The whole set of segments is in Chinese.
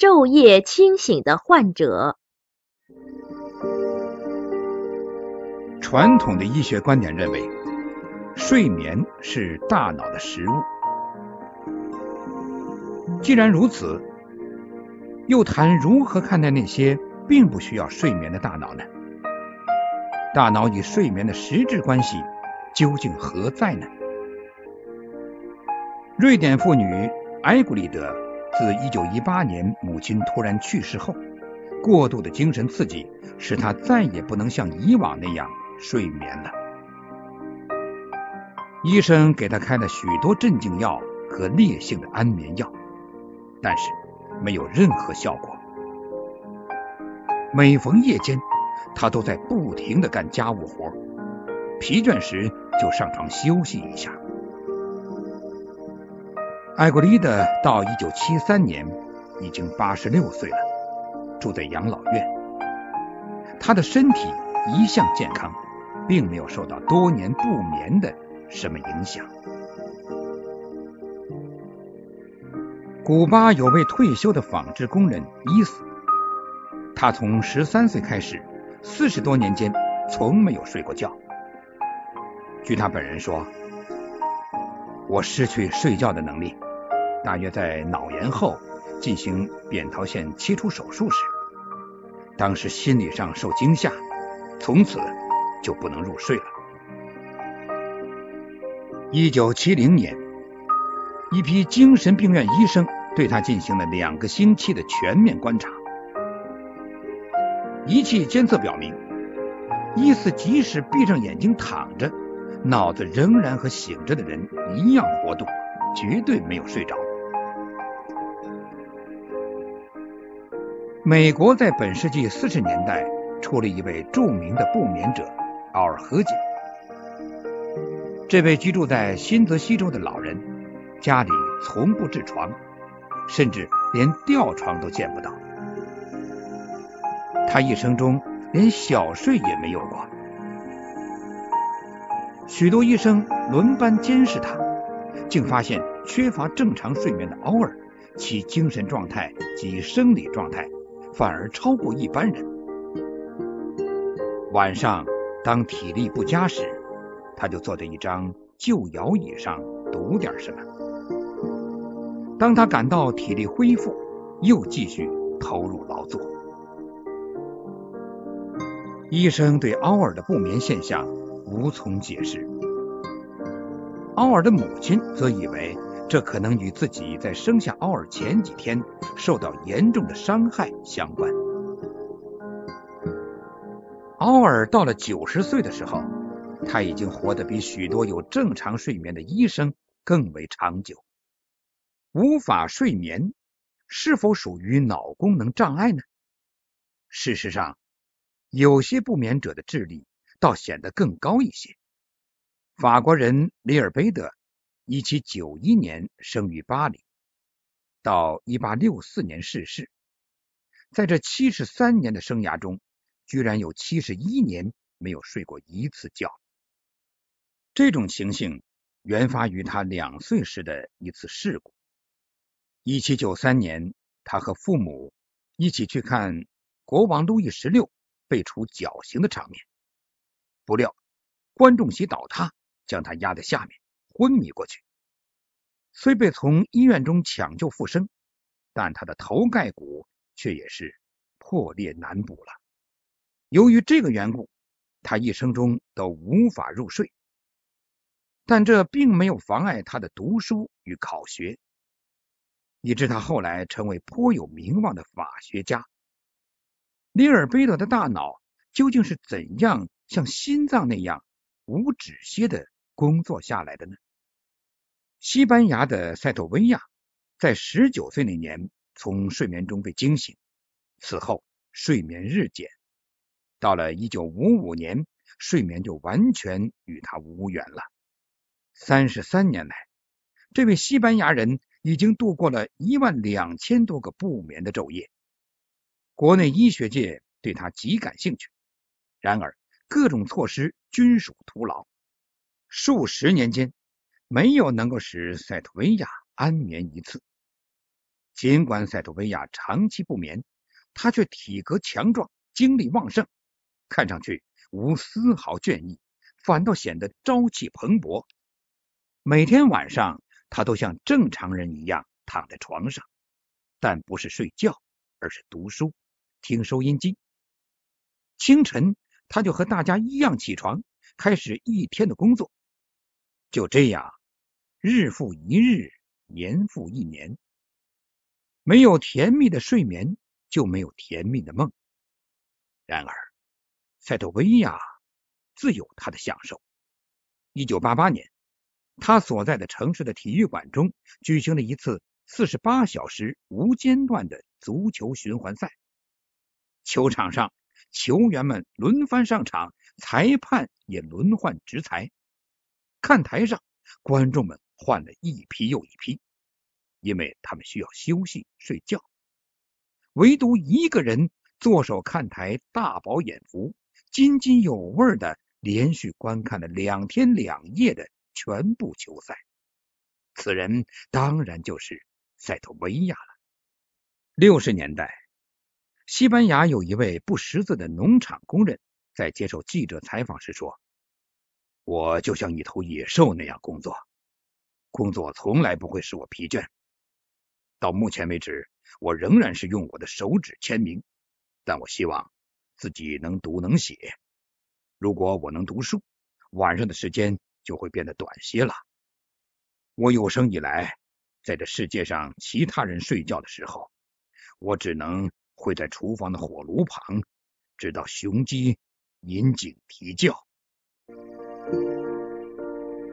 昼夜清醒的患者。传统的医学观点认为，睡眠是大脑的食物。既然如此，又谈如何看待那些并不需要睡眠的大脑呢？大脑与睡眠的实质关系究竟何在呢？瑞典妇女埃古丽德自1918年母亲突然去世后，过度的精神刺激使他再也不能像以往那样睡眠了。医生给他开了许多镇静药和烈性的安眠药，但是没有任何效果。每逢夜间，他都在不停的干家务活，疲倦时就上床休息一下。艾古丽德到1973年已经86岁了，住在养老院。他的身体一向健康，并没有受到多年不眠的什么影响。古巴有位退休的纺织工人伊斯，他从13岁开始，四十多年间从没有睡过觉。据他本人说，我失去睡觉的能力，大约在脑炎后进行扁桃腺切除手术时，当时心理上受惊吓，从此就不能入睡了。一九七零年，一批精神病院医生对他进行了两个星期的全面观察，仪器监测表明，伊斯即使闭上眼睛躺着。脑子仍然和醒着的人一样活动，绝对没有睡着。美国在本世纪四十年代出了一位著名的不眠者奥尔和解。这位居住在新泽西州的老人，家里从不置床，甚至连吊床都见不到。他一生中连小睡也没有过。许多医生轮班监视他，竟发现缺乏正常睡眠的奥尔，其精神状态及生理状态反而超过一般人。晚上当体力不佳时，他就坐在一张旧摇椅上读点什么；当他感到体力恢复，又继续投入劳作。医生对奥尔的不眠现象。无从解释。奥尔的母亲则以为这可能与自己在生下奥尔前几天受到严重的伤害相关。奥尔到了九十岁的时候，他已经活得比许多有正常睡眠的医生更为长久。无法睡眠是否属于脑功能障碍呢？事实上，有些不眠者的智力。倒显得更高一些。法国人里尔贝德，一七九一年生于巴黎，到一八六四年逝世，在这七十三年的生涯中，居然有七十一年没有睡过一次觉。这种情形原发于他两岁时的一次事故。一七九三年，他和父母一起去看国王路易十六被处绞刑的场面。不料，观众席倒塌，将他压在下面，昏迷过去。虽被从医院中抢救复生，但他的头盖骨却也是破裂难补了。由于这个缘故，他一生中都无法入睡。但这并没有妨碍他的读书与考学，以致他后来成为颇有名望的法学家。里尔贝德的大脑究竟是怎样？像心脏那样无止歇的工作下来的呢？西班牙的塞托维亚在十九岁那年从睡眠中被惊醒，此后睡眠日减，到了一九五五年，睡眠就完全与他无缘了。三十三年来，这位西班牙人已经度过了一万两千多个不眠的昼夜。国内医学界对他极感兴趣，然而。各种措施均属徒劳，数十年间没有能够使塞特维亚安眠一次。尽管塞图维亚长期不眠，他却体格强壮，精力旺盛，看上去无丝毫倦意，反倒显得朝气蓬勃。每天晚上，他都像正常人一样躺在床上，但不是睡觉，而是读书、听收音机。清晨，他就和大家一样起床，开始一天的工作。就这样，日复一日，年复一年。没有甜蜜的睡眠，就没有甜蜜的梦。然而，塞特维亚自有他的享受。一九八八年，他所在的城市的体育馆中举行了一次四十八小时无间断的足球循环赛。球场上，球员们轮番上场，裁判也轮换执裁。看台上，观众们换了一批又一批，因为他们需要休息睡觉。唯独一个人坐守看台，大饱眼福，津津有味的连续观看了两天两夜的全部球赛。此人当然就是塞特维亚了。六十年代，西班牙有一位不识字的农场工人，在接受记者采访时说。我就像一头野兽那样工作，工作从来不会使我疲倦。到目前为止，我仍然是用我的手指签名，但我希望自己能读能写。如果我能读书，晚上的时间就会变得短些了。我有生以来，在这世界上其他人睡觉的时候，我只能会在厨房的火炉旁，直到雄鸡引颈啼叫。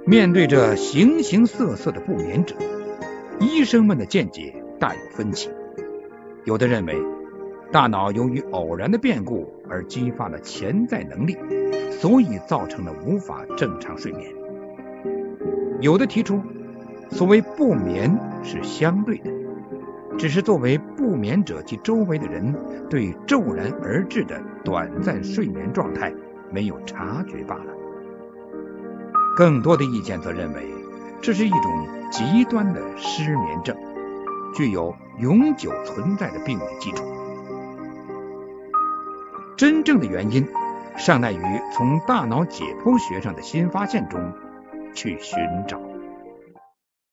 面对着形形色色的不眠者，医生们的见解大有分歧。有的认为，大脑由于偶然的变故而激发了潜在能力，所以造成了无法正常睡眠。有的提出，所谓不眠是相对的，只是作为不眠者及周围的人对骤然而至的短暂睡眠状态没有察觉罢了。更多的意见则认为，这是一种极端的失眠症，具有永久存在的病理基础。真正的原因尚待于从大脑解剖学上的新发现中去寻找。